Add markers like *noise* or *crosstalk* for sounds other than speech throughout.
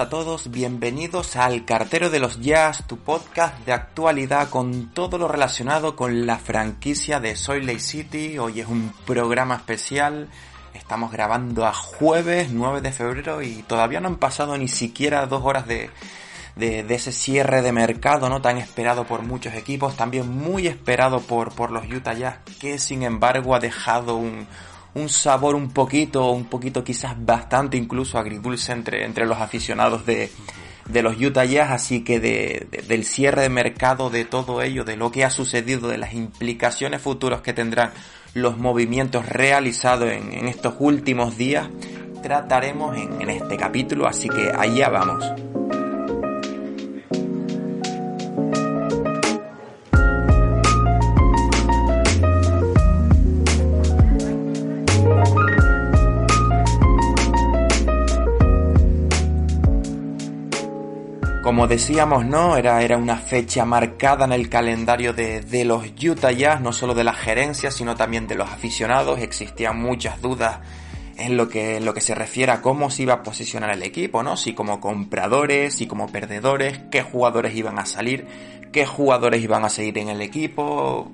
a todos, bienvenidos al Cartero de los Jazz, tu podcast de actualidad con todo lo relacionado con la franquicia de Soy Lake City. Hoy es un programa especial, estamos grabando a jueves 9 de febrero y todavía no han pasado ni siquiera dos horas de, de, ese cierre de mercado, ¿no? Tan esperado por muchos equipos, también muy esperado por, por los Utah Jazz, que sin embargo ha dejado un, un sabor un poquito, un poquito quizás bastante incluso agridulce entre, entre los aficionados de, de los Utah Jazz, así que de, del cierre de mercado, de todo ello, de lo que ha sucedido, de las implicaciones futuras que tendrán los movimientos realizados en, estos últimos días, trataremos en, en este capítulo, así que allá vamos. Como decíamos, ¿no? Era, era una fecha marcada en el calendario de, los Utah Jazz, no solo de la gerencia, sino también de los aficionados. Existían muchas dudas en lo que, en lo que se refiere a cómo se iba a posicionar el equipo, ¿no? Si como compradores, si como perdedores, qué jugadores iban a salir, qué jugadores iban a seguir en el equipo,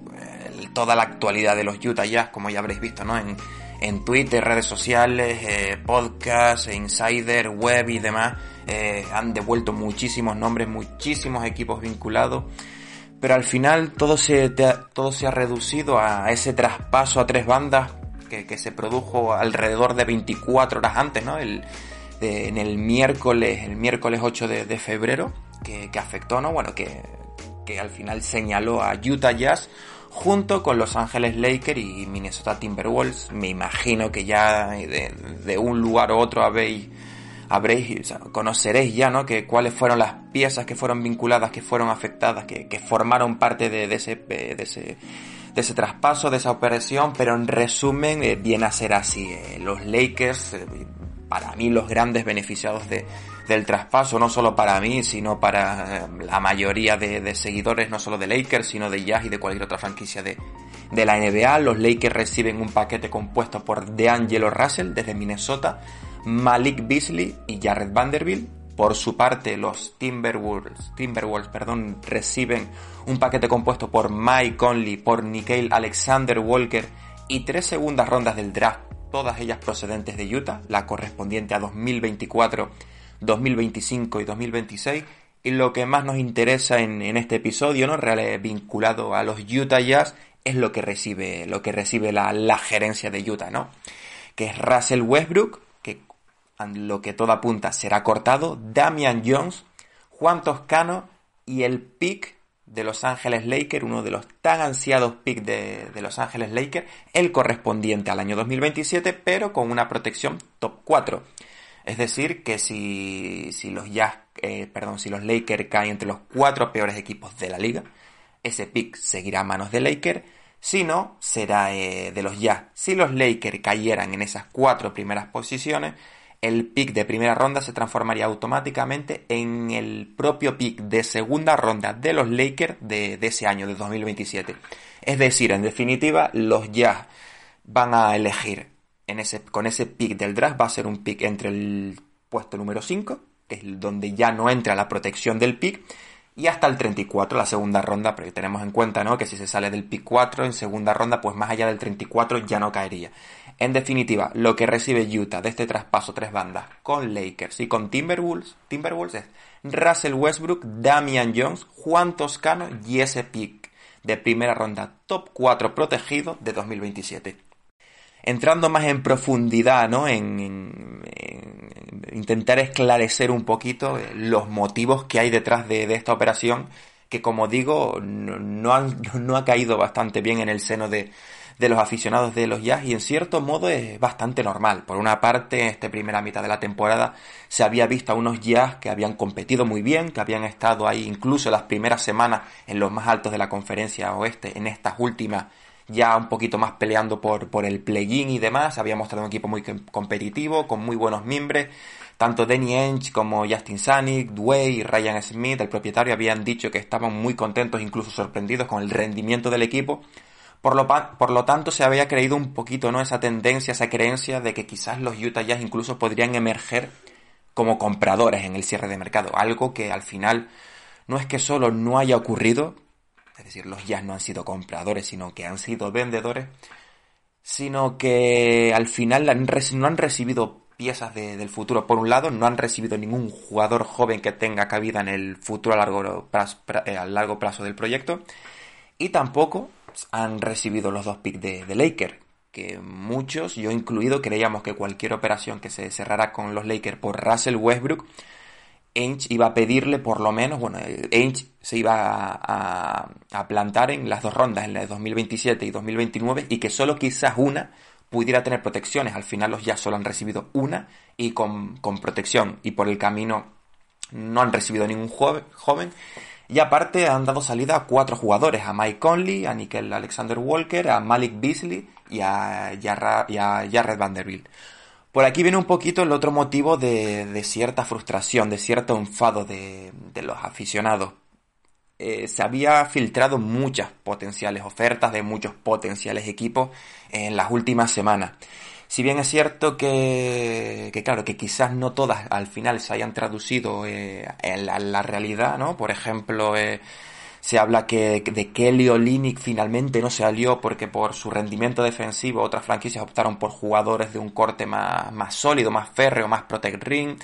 toda la actualidad de los Utah Jazz, como ya habréis visto, ¿no? En, en Twitter, redes sociales, eh, podcasts, insider, web y demás eh, han devuelto muchísimos nombres, muchísimos equipos vinculados, pero al final todo se, todo se ha reducido a ese traspaso a tres bandas que, se produjo alrededor de 24 horas antes, ¿no? El, en el miércoles, el miércoles 8 de, febrero, que, afectó, ¿no? Bueno, que, que al final señaló a Utah Jazz junto con Los Ángeles Lakers y Minnesota Timberwolves. Me imagino que ya de, de un lugar u otro habéis habréis, conoceréis ya, ¿no? Que cuáles fueron las piezas que fueron vinculadas, que fueron afectadas, que, que formaron parte de, ese, de, ese, de ese traspaso, de esa operación, pero en resumen eh, viene a ser así. Eh, los Lakers, eh, para mí los grandes beneficiados de, del traspaso, no solo para mí, sino para la mayoría de, de, seguidores, no solo de Lakers, sino de Jazz y de cualquier otra franquicia de, de la NBA. Los Lakers reciben un paquete compuesto por DeAngelo Russell desde Minnesota, Malik Beasley y Jared Vanderbilt. Por su parte, los Timberwolves, Timberwolves perdón, reciben un paquete compuesto por Mike Conley, por Nikhil Alexander Walker y tres segundas rondas del draft, todas ellas procedentes de Utah, la correspondiente a 2024, 2025 y 2026. Y lo que más nos interesa en, este episodio, ¿no? Real, vinculado a los Utah Jazz, es lo que recibe, lo que recibe la, la gerencia de Utah, ¿no? Que es Russell Westbrook, lo que todo apunta será cortado, Damian Jones, Juan Toscano y el pick de Los Ángeles Lakers, uno de los tan ansiados picks de, Los Ángeles Lakers, el correspondiente al año 2027, pero con una protección top 4. Es decir, que si, si los eh, perdón, si los Lakers caen entre los cuatro peores equipos de la liga, ese pick seguirá a manos de Lakers. Si no, será eh, de los Jazz. Si los Lakers cayeran en esas cuatro primeras posiciones, el pick de primera ronda se transformaría automáticamente en el propio pick de segunda ronda de los Lakers de, ese año, de 2027. Es decir, en definitiva, los Jazz van a elegir en ese, con ese pick del draft, va a ser un pick entre el puesto número 5, que es donde ya no entra la protección del pick, y hasta el 34, la segunda ronda, pero tenemos en cuenta ¿no? que si se sale del pick 4 en segunda ronda, pues más allá del 34 ya no caería. En definitiva, lo que recibe Utah de este traspaso tres bandas con Lakers y con Timberwolves, Timberwolves es Russell Westbrook, Damian Jones, Juan Toscano y ese pick de primera ronda top 4 protegido de 2027. Entrando más en profundidad, ¿no? En, intentar esclarecer un poquito los motivos que hay detrás de, esta operación, que como digo, no, *laughs* no ha caído bastante bien en el seno de, de los aficionados de los Jazz y en cierto modo es bastante normal. Por una parte, en esta primera mitad de la temporada se había visto a unos Jazz que habían competido muy bien, que habían estado ahí incluso las primeras semanas en los más altos de la conferencia oeste, en estas últimas ya un poquito más peleando por, por el play-in y demás. Había mostrado un equipo muy competitivo, con muy buenos miembros. Tanto Danny Ench como Justin Sanic, Dwayne y Ryan Smith, el propietario, habían dicho que estaban muy contentos, incluso sorprendidos con el rendimiento del equipo. Por lo, por lo tanto, se había creído un poquito, ¿no? Esa tendencia, esa creencia de que quizás los Utah Jazz incluso podrían emerger como compradores en el cierre de mercado. Algo que al final no es que solo no haya ocurrido, es decir, los Jazz no han sido compradores, sino que han sido vendedores, sino que al final no han recibido piezas del futuro. Por un lado, no han recibido ningún jugador joven que tenga cabida en el futuro a largo plazo, eh, a largo plazo del proyecto. Y tampoco han recibido los dos picks de, de Laker, que muchos, yo incluido, creíamos que cualquier operación que se cerrara con los Lakers por Russell Westbrook, Ainge iba a pedirle por lo menos, bueno, Ainge se iba a, plantar en las dos rondas, en la de 2027 y 2029, y que solo quizás una pudiera tener protecciones. Al final los ya solo han recibido una y con, con protección, y por el camino no han recibido ningún joven. Y aparte han dado salida a cuatro jugadores, a Mike Conley, a Nickel Alexander Walker, a Malik Beasley y a, Jared Vanderbilt. Por aquí viene un poquito el otro motivo de, cierta frustración, de cierto enfado de, los aficionados. Eh, se había filtrado muchas potenciales ofertas de muchos potenciales equipos en las últimas semanas. Si bien es cierto que, que claro, que quizás no todas al final se hayan traducido eh, en la, realidad, ¿no? Por ejemplo, eh, se habla que de Kelly Olynyk finalmente no salió porque por su rendimiento defensivo otras franquicias optaron por jugadores de un corte más, más sólido, más férreo, más protect ring.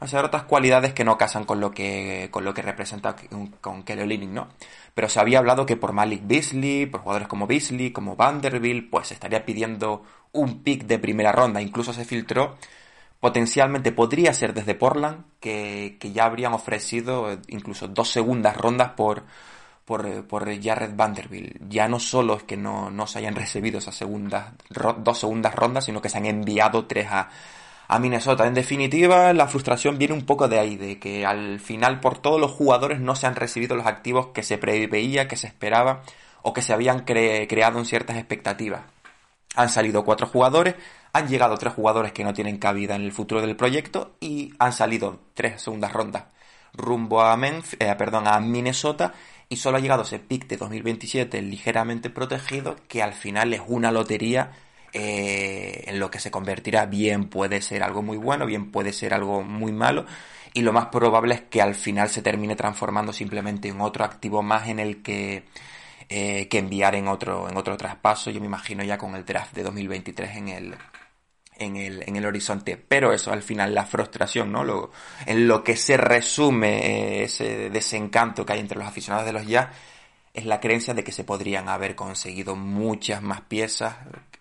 O sea, otras cualidades que no casan con lo que, con lo que representa con Kelly Olynyk, ¿no? Pero se había hablado que por Malik Beasley, por jugadores como Beasley, como Vanderbilt, pues se estaría pidiendo un pick de primera ronda. Incluso se filtró, potencialmente podría ser desde Portland, que, que ya habrían ofrecido eh, incluso dos segundas rondas por, por, por Jared Vanderbilt. Ya no solo es que no, no se hayan recibido esas segundas, dos segundas rondas, sino que se han enviado tres a, a Minnesota. En definitiva, la frustración viene un poco de ahí, de que al final por todos los jugadores no se han recibido los activos que se preveía, que se esperaba o que se habían creado en ciertas expectativas. Han salido cuatro jugadores, han llegado tres jugadores que no tienen cabida en el futuro del proyecto y han salido tres segundas rondas rumbo a, eh, perdón, a Minnesota y solo ha llegado ese pick de 2027 ligeramente protegido que al final es una lotería eh, en lo que se convertirá bien puede ser algo muy bueno, bien puede ser algo muy malo y lo más probable es que al final se termine transformando simplemente en otro activo más en el que eh, que enviar en otro, en otro traspaso. Yo me imagino ya con el draft de 2023 en el, en el, en el horizonte. Pero eso, al final, la frustración, ¿no? Lo, en lo que se resume eh, ese desencanto que hay entre los aficionados de los Jazz es la creencia de que se podrían haber conseguido muchas más piezas.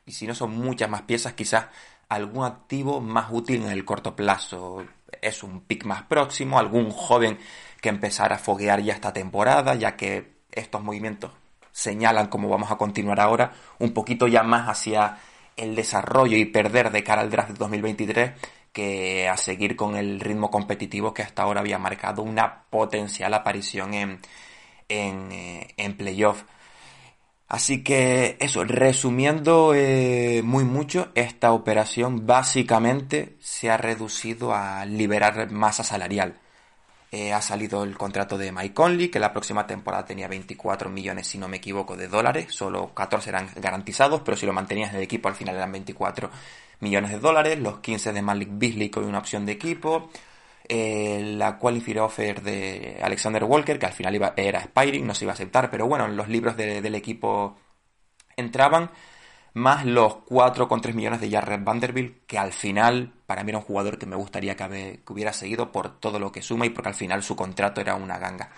Y si no son muchas más piezas, quizás algún activo más útil en el corto plazo. Es un pick más próximo, algún joven que empezara a foguear ya esta temporada, ya que estos movimientos señalan, como vamos a continuar ahora, un poquito ya más hacia el desarrollo y perder de cara al draft de 2023 que a seguir con el ritmo competitivo que hasta ahora había marcado una potencial aparición en, en, eh, en playoff. Así que eso, resumiendo eh, muy mucho, esta operación básicamente se ha reducido a liberar masa salarial. Eh, ha salido el contrato de Mike Conley, que la próxima temporada tenía 24 millones, si no me equivoco, de dólares. Solo 14 eran garantizados, pero si lo mantenías en el equipo al final eran 24 millones de dólares. Los 15 de Malik Beasley con una opción de equipo. Eh, la qualifier offer de Alexander Walker, que al final iba, era Spiring, no se iba a aceptar, pero bueno, los libros del equipo entraban más los 4,3 millones de Jared Vanderbilt, que al final para mí era un jugador que me gustaría que, hubiera seguido por todo lo que suma y porque al final su contrato era una ganga.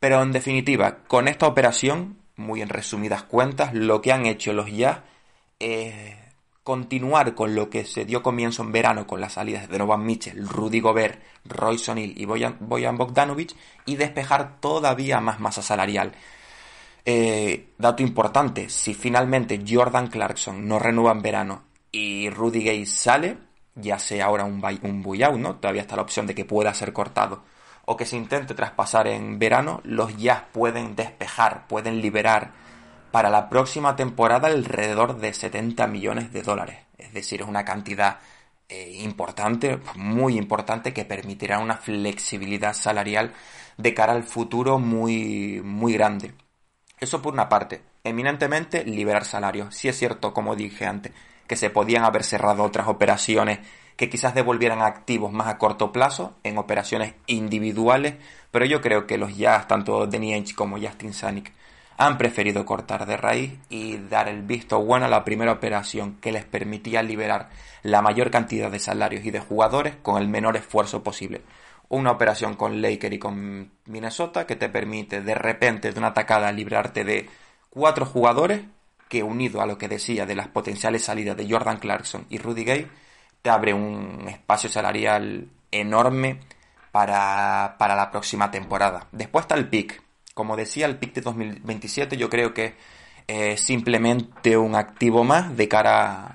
Pero en definitiva, con esta operación, muy en resumidas cuentas, lo que han hecho los ya es continuar con lo que se dio comienzo en verano con las salidas de Donovan Mitchell, Rudy Gobert, Roy O'Neal y Boyan, Boyan Bogdanovic y despejar todavía más masa salarial. Eh, dato importante, si finalmente Jordan Clarkson no renueva en verano y Rudy Gay sale, ya sea ahora un, un buyout, ¿no? Todavía está la opción de que pueda ser cortado o que se intente traspasar en verano, los Jazz pueden despejar, pueden liberar para la próxima temporada alrededor de 70 millones de dólares. Es decir, es una cantidad eh, importante, muy importante, que permitirá una flexibilidad salarial de cara al futuro muy, muy grande. Eso por una parte. Eminentemente liberar salarios. Sí es cierto, como dije antes, que se podían haber cerrado otras operaciones que quizás devolvieran activos más a corto plazo en operaciones individuales, pero yo creo que los Jazz, tanto Danny Ainge como Justin Sanic, han preferido cortar de raíz y dar el visto bueno a la primera operación que les permitía liberar la mayor cantidad de salarios y de jugadores con el menor esfuerzo posible. Una operación con Laker y con Minnesota que te permite de repente de una atacada librarte de cuatro jugadores que unido a lo que decía de las potenciales salidas de Jordan Clarkson y Rudy Gay te abre un espacio salarial enorme para, para la próxima temporada. Después está el pick como decía, el pick de 2027 yo creo que es simplemente un activo más de cara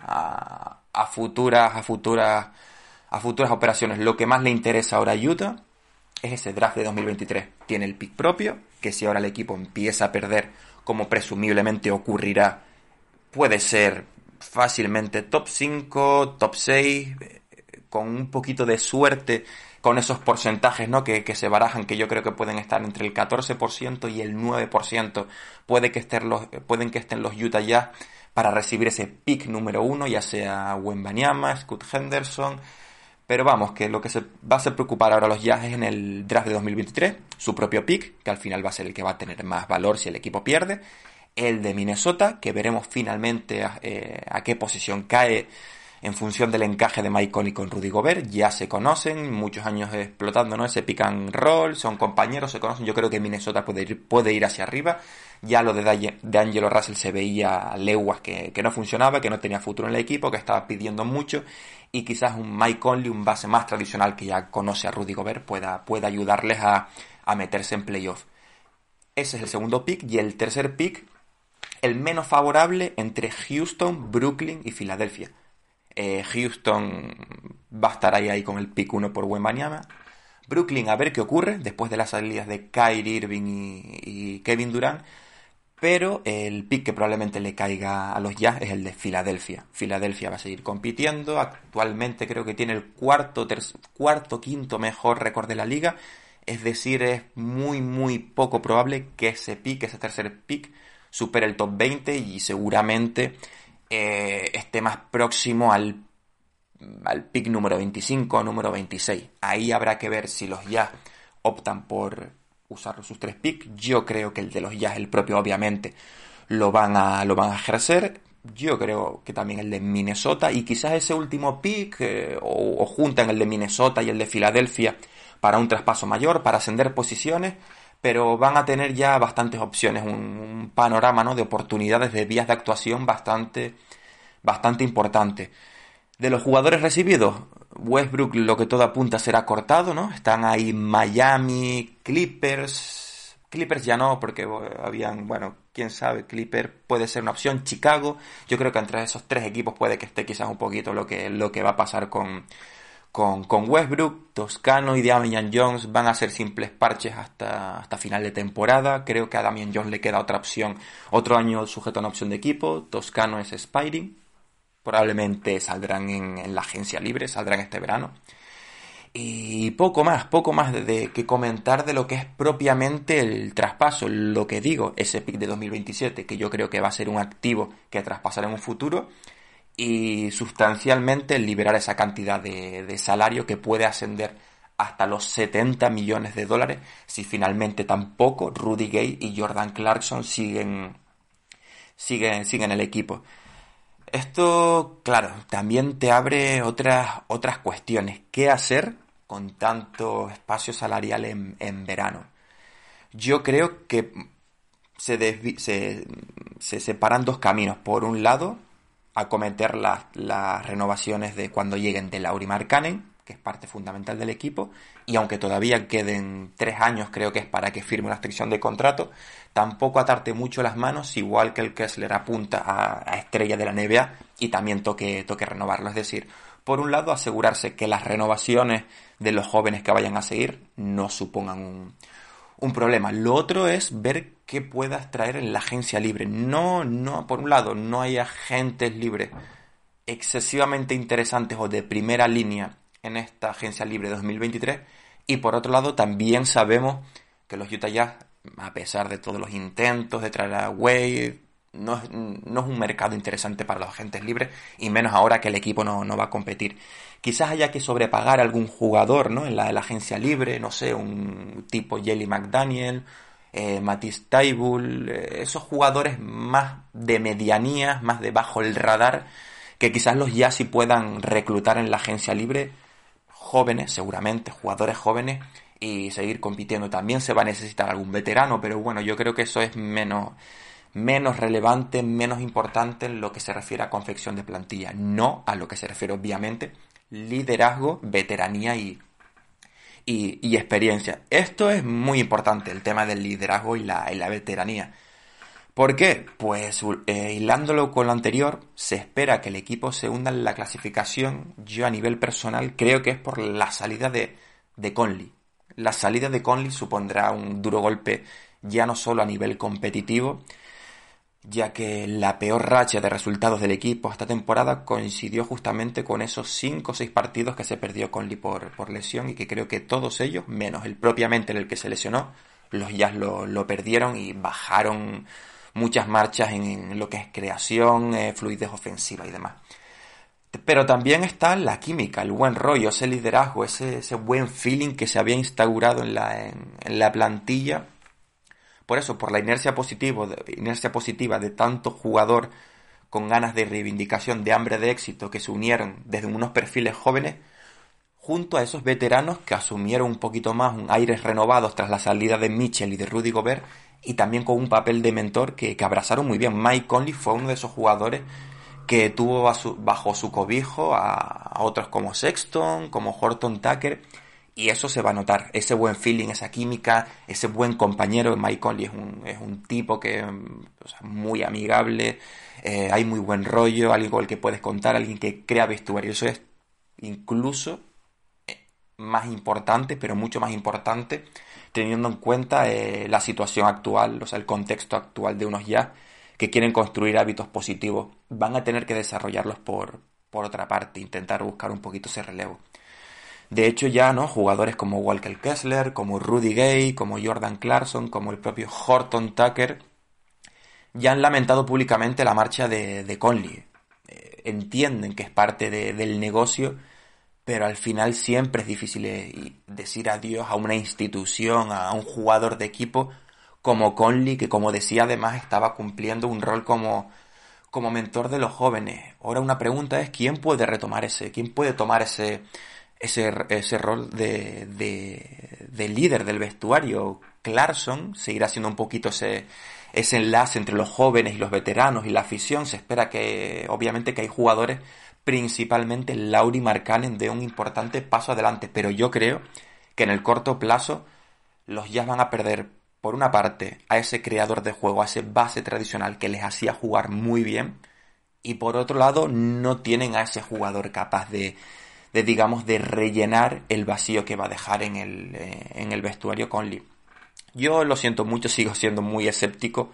a, futuras, a futuras, a futuras operaciones. Lo que más le interesa ahora a Utah es ese draft de 2023. Tiene el pick propio, que si ahora el equipo empieza a perder, como presumiblemente ocurrirá, puede ser fácilmente top 5, top 6, eh, con un poquito de suerte con esos porcentajes ¿no? que, se barajan, que yo creo que pueden estar entre el 14% y el 9%, puede que estén los, pueden que estén los Utah Jazz para recibir ese pick número uno, ya sea Wembanyama, Scott Henderson, pero vamos, que lo que se va a preocupar ahora los Jazz es en el draft de 2023, su propio pick, que al final va a ser el que va a tener más valor si el equipo pierde, el de Minnesota, que veremos finalmente a eh, qué posición cae en función del encaje de Mike Conley con Rudy Gobert, ya se conocen, muchos años explotando ¿no? ese pick and roll, son compañeros, se conocen, yo creo que Minnesota puede ir, puede ir hacia arriba, ya lo de, de Angelo Russell se veía leguas que, no funcionaba, que no tenía futuro en el equipo, que estaba pidiendo mucho, y quizás un Mike Conley, un base más tradicional que ya conoce a Rudy Gobert, pueda, pueda ayudarles a, a meterse en playoff. Ese es el segundo pick, y el tercer pick, el menos favorable entre Houston, Brooklyn y Filadelfia eh, Houston va a estar ahí, ahí con el pick 1 por Wembanyama. Brooklyn a ver qué ocurre después de las salidas de Kyrie Irving y, Kevin Durant. Pero el pick que probablemente le caiga a los Jazz es el de Filadelfia. Filadelfia va a seguir compitiendo. Actualmente creo que tiene el cuarto, cuarto quinto mejor récord de la liga. Es decir, es muy, muy poco probable que ese pick, ese tercer pick, supere el top 20 y seguramente eh, esté más próximo al, al pick número 25 o número 26. Ahí habrá que ver si los Jazz optan por usar sus tres picks. Yo creo que el de los Jazz, el propio, obviamente, lo van a, lo van a ejercer. Yo creo que también el de Minnesota y quizás ese último pick eh, o, juntan el de Minnesota y el de Filadelfia para un traspaso mayor, para ascender posiciones pero van a tener ya bastantes opciones, un, panorama ¿no? de oportunidades, de vías de actuación bastante, bastante importante. De los jugadores recibidos, Westbrook lo que todo apunta será cortado, ¿no? Están ahí Miami, Clippers, Clippers ya no, porque habían, bueno, quién sabe, Clippers puede ser una opción, Chicago, yo creo que entre esos tres equipos puede que esté quizás un poquito lo que, lo que va a pasar con, Westbrook, Toscano y Damian Jones van a ser simples parches hasta, hasta final de temporada. Creo que a Damian Jones le queda otra opción, otro año sujeto a una opción de equipo. Toscano es Spidey. Probablemente saldrán en, la agencia libre, saldrán este verano. Y poco más, poco más de, que comentar de lo que es propiamente el traspaso. Lo que digo, ese pick de 2027, que yo creo que va a ser un activo que traspasará en un futuro y sustancialmente liberar esa cantidad de, salario que puede ascender hasta los 70 millones de dólares si finalmente tampoco Rudy Gay y Jordan Clarkson siguen, siguen, siguen el equipo. Esto, claro, también te abre otras, otras cuestiones. ¿Qué hacer con tanto espacio salarial en, en verano? Yo creo que se, se, se separan dos caminos. Por un lado, acometer las, las renovaciones de cuando lleguen de Lauri Markkanen, que es parte fundamental del equipo, y aunque todavía queden tres años, creo que es para que firme una extensión de contrato, tampoco atarte mucho las manos, igual que el Kessler apunta a, estrella de la NBA y también toque, toque renovarlo. Es decir, por un lado, asegurarse que las renovaciones de los jóvenes que vayan a seguir no supongan un, un problema. Lo otro es ver qué puedas traer en la agencia libre. No, no, por un lado, no hay agentes libres excesivamente interesantes o de primera línea en esta agencia libre 2023. Y por otro lado, también sabemos que los Utah Jazz, a pesar de todos los intentos de traer a Wade, no es, no es un mercado interesante para los agentes libres y menos ahora que el equipo no, no va a competir. Quizás haya que sobrepagar algún jugador, ¿no? En la, la agencia libre, no sé, un tipo Jelly McDaniel, eh, Matisse Taibul, eh, esos jugadores más de medianía, más de bajo el radar, que quizás los ya sí puedan reclutar en la agencia libre, jóvenes, seguramente, jugadores jóvenes, y seguir compitiendo. También se va a necesitar algún veterano, pero bueno, yo creo que eso es menos, menos relevante, menos importante en lo que se refiere a confección de plantilla, no a lo que se refiere obviamente liderazgo, veteranía y, y, experiencia. Esto es muy importante, el tema del liderazgo y la, veteranía. ¿Por qué? Pues eh, hilándolo con lo anterior, se espera que el equipo se hunda en la clasificación. Yo a nivel personal creo que es por la salida de, de Conley. La salida de Conley supondrá un duro golpe ya no solo a nivel competitivo, ya que la peor racha de resultados del equipo esta temporada coincidió justamente con esos 5 o 6 partidos que se perdió Conley por, por lesión y que creo que todos ellos, menos el propiamente en el que se lesionó, los Jazz lo, perdieron y bajaron muchas marchas en, lo que es creación, eh, fluidez ofensiva y demás. Pero también está la química, el buen rollo, ese liderazgo, ese, ese buen feeling que se había instaurado en la, en la plantilla por eso, por la inercia, positivo, inercia positiva de tanto jugador con ganas de reivindicación, de hambre de éxito, que se unieron desde unos perfiles jóvenes, junto a esos veteranos que asumieron un poquito más un aires renovados tras la salida de Mitchell y de Rudy Gobert, y también con un papel de mentor que, abrazaron muy bien. Mike Conley fue uno de esos jugadores que tuvo bajo su cobijo a, a otros como Sexton, como Horton Tucker, y eso se va a notar, ese buen feeling, esa química, ese buen compañero. Mike Conley es un, es un tipo que o muy amigable, eh, hay muy buen rollo, alguien con el que puedes contar, alguien que crea vestuario. Eso es incluso eh, más importante, pero mucho más importante, teniendo en cuenta eh, la situación actual, o sea, el contexto actual de unos ya que quieren construir hábitos positivos. Van a tener que desarrollarlos por, por otra parte, intentar buscar un poquito ese relevo. De hecho ya, ¿no? Jugadores como Walker Kessler, como Rudy Gay, como Jordan Clarkson, como el propio Horton Tucker, ya han lamentado públicamente la marcha de, Conley. Eh, entienden que es parte del negocio, pero al final siempre es difícil eh, decir adiós a una institución, a un jugador de equipo como Conley, que como decía además estaba cumpliendo un rol como, como mentor de los jóvenes. Ahora una pregunta es, ¿quién puede retomar ese? ¿Quién puede tomar ese, ese, ese rol de, de, líder del vestuario. Clarkson seguirá siendo un poquito ese, ese enlace entre los jóvenes y los veteranos y la afición. Se espera que, obviamente, que hay jugadores, principalmente Lauri Markkanen, de un importante paso adelante. Pero yo creo que en el corto plazo los Jazz van a perder, por una parte, a ese creador de juego, a ese base tradicional que les hacía jugar muy bien. Y por otro lado, no tienen a ese jugador capaz de, de digamos, de rellenar el vacío que va a dejar en el, eh, en el vestuario Conley. Yo lo siento mucho, *laughs* sigo siendo muy escéptico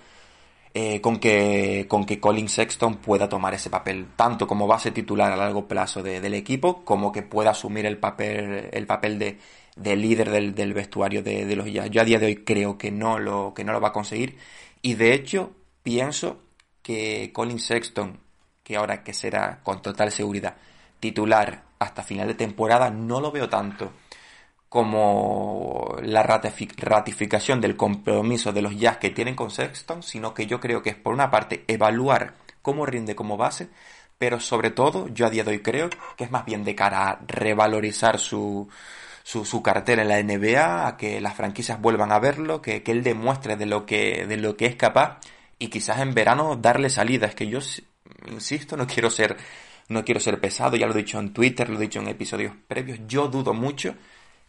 eh, con, que, con que Colin Sexton pueda tomar ese papel, tanto como base titular a largo plazo del equipo, como que pueda asumir el papel, el papel de, de líder del, del vestuario de, los Jazz. Yo a día de hoy creo que no, lo, que no lo va a conseguir. Y de hecho, pienso que Colin Sexton, que ahora que será con total seguridad titular hasta final de temporada no lo veo tanto como la ratificación del compromiso de los Jazz que tienen con Sexton, sino que yo creo que es por una parte evaluar cómo rinde como base, pero sobre todo yo a día de hoy creo que es más bien de cara a revalorizar su, su, su cartera en la NBA, a que las franquicias vuelvan a verlo, que, que él demuestre de lo que, de lo que es capaz y quizás en verano darle salida. Es que yo, insisto, no quiero ser no quiero ser pesado, ya lo he dicho en Twitter, lo he dicho en episodios previos, yo dudo mucho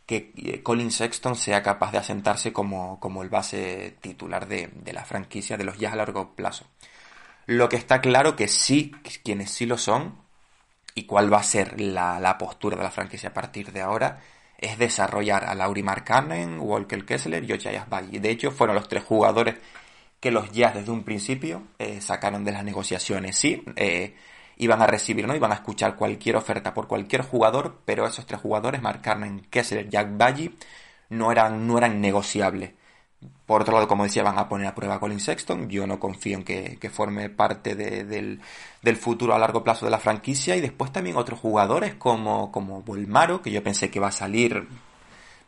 que eh, Colin Sexton sea capaz de asentarse como, como el base titular de, la franquicia de los Jazz a largo plazo. Lo que está claro que sí, quienes sí lo son, y cuál va a ser la, postura de la franquicia a partir de ahora, es desarrollar a Lauri Markkanen, Walker Kessler y Ochayas Valle. De hecho, fueron los tres jugadores que los Jazz desde un principio eh, sacaron de las negociaciones. Sí, eh, iban a recibir, ¿no? Iban a escuchar cualquier oferta por cualquier jugador, pero esos tres jugadores, Mark Carmen, Kessler, Jack Baggy, no eran, no eran negociables. Por otro lado, como decía, van a poner a prueba a Colin Sexton. Yo no confío en que, forme parte del, futuro a largo plazo de la franquicia. Y después también otros jugadores como, como Volmaro, que yo pensé que va a salir.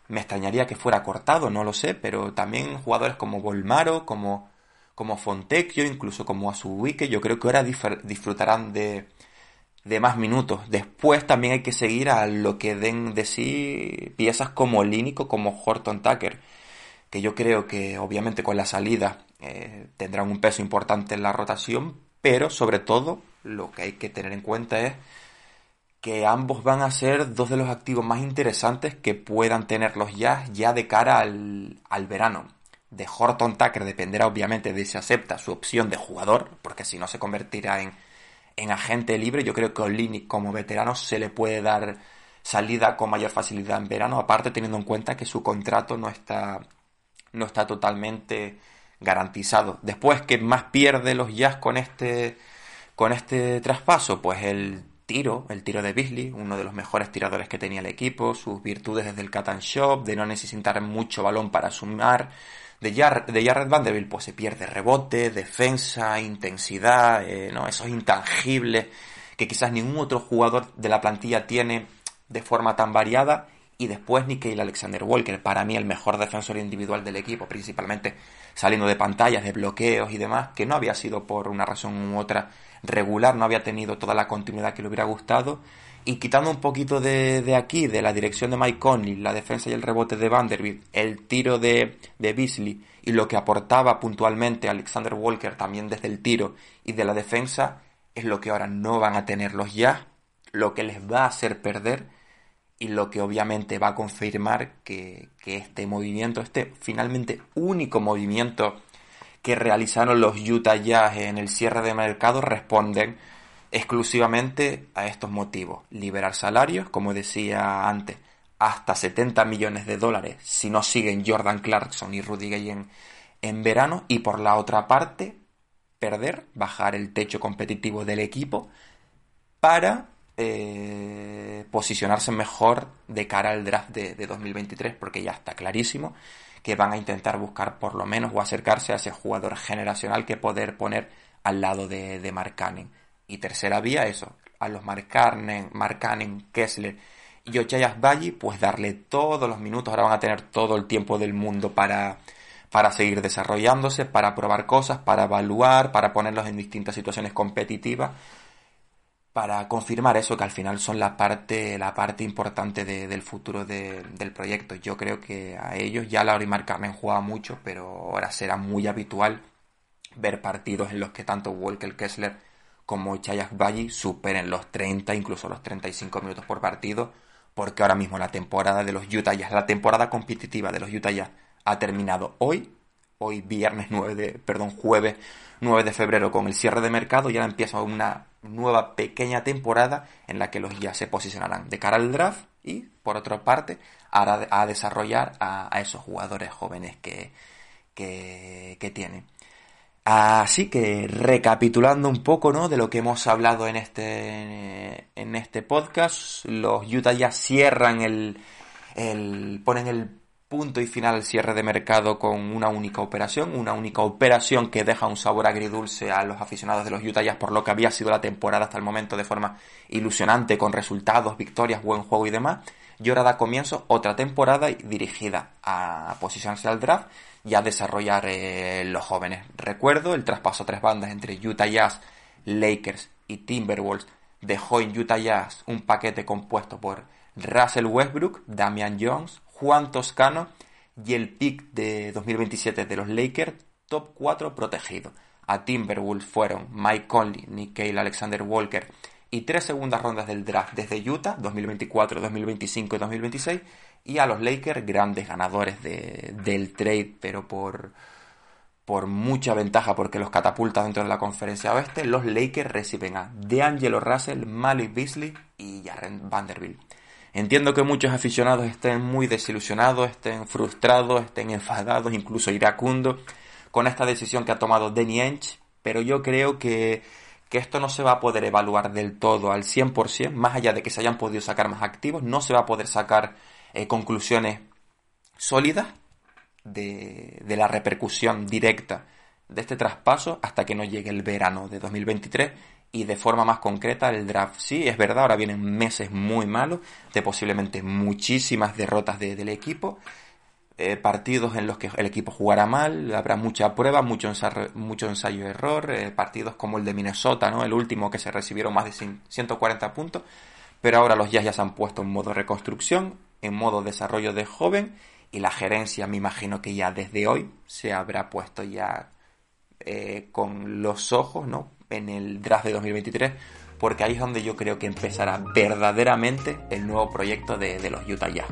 Me extrañaría que fuera cortado, no lo sé. Pero también jugadores como Volmaro, como, como Fontecchio, incluso como Asubuike, yo creo que ahora disfrutarán de, de más minutos. Después también hay que seguir a lo que den de sí piezas como Línico, como Horton Tucker, que yo creo que obviamente con la salida eh, tendrán un peso importante en la rotación, pero sobre todo lo que hay que tener en cuenta es que ambos van a ser dos de los activos más interesantes que puedan tener los Jazz ya de cara al, al verano. De Horton Tucker dependerá obviamente de si acepta su opción de jugador, porque si no se convertirá en en agente libre. Yo creo que Olini como veterano se le puede dar salida con mayor facilidad en verano, aparte teniendo en cuenta que su contrato no está, no está totalmente garantizado. Después, que más pierde los Jazz con este, con este traspaso? Pues el tiro, el tiro de Beasley, uno de los mejores tiradores que tenía el equipo, sus virtudes desde el cat and shop, de no necesitar mucho balón para sumar, de, Jared Vanderbilt pues se pierde rebote, defensa, intensidad, eh, ¿no? esos intangibles que quizás ningún otro jugador de la plantilla tiene de forma tan variada. Y después Nikhil Alexander Walker, para mí el mejor defensor individual del equipo, principalmente saliendo de pantallas, de bloqueos y demás, que no había sido por una razón u otra regular, no había tenido toda la continuidad que le hubiera gustado y quitando un poquito de, aquí, de la dirección de Mike Conley, la defensa y el rebote de Vanderbilt, el tiro de, de Beasley y lo que aportaba puntualmente Alexander Walker también desde el tiro y de la defensa, es lo que ahora no van a tener los ya, lo que les va a hacer perder y lo que obviamente va a confirmar que, que este movimiento, este finalmente único movimiento que realizaron los Utah Jazz en el cierre de mercado responden exclusivamente a estos motivos. Liberar salarios, como decía antes, hasta 70 millones de dólares si no siguen Jordan Clarkson y Rudy Gay en, en verano. Y por la otra parte, perder, bajar el techo competitivo del equipo para eh, posicionarse mejor de cara al draft de, 2023, porque ya está clarísimo que van a intentar buscar por lo menos o acercarse a ese jugador generacional que poder poner al lado de, de Mark y tercera vía, eso, a los Markanen, Markanen, Kessler y Ochayas Valle, pues darle todos los minutos, ahora van a tener todo el tiempo del mundo para, para seguir desarrollándose, para probar cosas, para evaluar, para ponerlos en distintas situaciones competitivas, para confirmar eso que al final son la parte, la parte importante del futuro del proyecto. Yo creo que a ellos ya Laura y Mark Carmen juega mucho, pero ahora será muy habitual ver partidos en los que tanto Walker Kessler como Chayak Bayi superen los 30, incluso los 35 minutos por partido, porque ahora mismo la temporada de los Utah Jazz, la temporada competitiva de los Utah Jazz ha terminado hoy, hoy viernes 9 de, perdón, jueves 9 de febrero con el cierre de mercado y ahora empieza una nueva pequeña temporada en la que los Jazz se posicionarán de cara al draft y, por otra parte, a, desarrollar a, esos jugadores jóvenes que, que tienen. Así que recapitulando un poco, ¿no? De lo que hemos hablado en este, en este podcast, los Utah ya cierran el, el, ponen el punto y final al cierre de mercado con una única operación, una única operación que deja un sabor agridulce a los aficionados de los Utah Jazz por lo que había sido la temporada hasta el momento de forma ilusionante, con resultados, victorias, buen juego y demás. Y ahora da comienzo otra temporada dirigida a posicionarse al draft y a desarrollar eh, los jóvenes. Recuerdo el traspaso a tres bandas entre Utah Jazz, Lakers y Timberwolves dejó en Utah Jazz un paquete compuesto por Russell Westbrook, Damian Jones, Juan Toscano y el pick de 2027 de los Lakers, top 4 protegido. A Timberwolves fueron Mike Conley, Nikhil Alexander Walker y tres segundas rondas del draft desde Utah, 2024, 2025 y 2026, y a los Lakers, grandes ganadores de, del trade, pero por, por mucha ventaja porque los catapulta dentro de la conferencia oeste, los Lakers reciben a DeAngelo Russell, Malik Beasley y Jaren Vanderbilt. Entiendo que muchos aficionados estén muy desilusionados, estén frustrados, estén enfadados, incluso iracundos con esta decisión que ha tomado Danny Ench, pero yo creo que, que esto no se va a poder evaluar del todo al 100%, más allá de que se hayan podido sacar más activos, no se va a poder sacar eh, conclusiones sólidas de, de la repercusión directa de este traspaso hasta que no llegue el verano de 2023 y de forma más concreta el draft. Sí, es verdad, ahora vienen meses muy malos, de posiblemente muchísimas derrotas del equipo, eh, partidos en los que el equipo jugará mal, habrá mucha prueba, mucho ensayo, mucho ensayo error, eh, partidos como el de Minnesota, ¿no? El último que se recibieron más de 140 puntos, pero ahora los Jazz ya se han puesto en modo reconstrucción, en modo desarrollo de joven y la gerencia me imagino que ya desde hoy se habrá puesto ya eh, con los ojos, ¿no? En el draft de 2023, porque ahí es donde yo creo que empezará verdaderamente el nuevo proyecto de, de los Utah Jazz.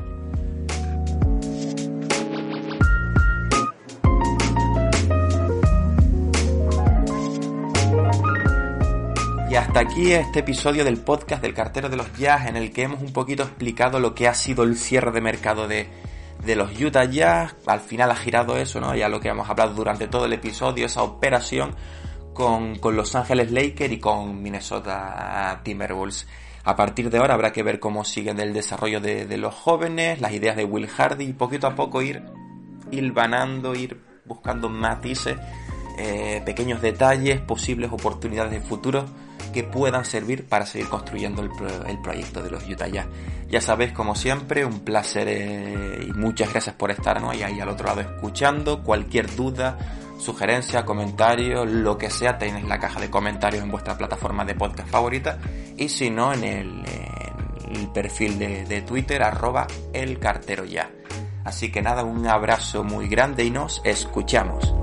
Y hasta aquí este episodio del podcast del cartero de los Jazz en el que hemos un poquito explicado lo que ha sido el cierre de mercado de, los Utah Jazz. Al final ha girado eso, ¿no? Ya lo que hemos hablado durante todo el episodio, esa operación con, Los Ángeles Lakers y con Minnesota Timberwolves. A partir de ahora habrá que ver cómo siguen el desarrollo de, de los jóvenes, las ideas de Will Hardy y poquito a poco ir hilvanando, ir buscando matices, eh, pequeños detalles, posibles oportunidades de futuro que puedan servir para seguir construyendo el, proyecto de los Utah Jazz. Ya sabéis, como siempre, un placer eh, y muchas gracias por estar ¿no? ahí, al otro lado escuchando. Cualquier duda, sugerencia, comentario, lo que sea, tenéis la caja de comentarios en vuestra plataforma de podcast favorita y si no, en el, perfil de, de, Twitter, arroba el cartero ya. Así que nada, un abrazo muy grande y nos escuchamos.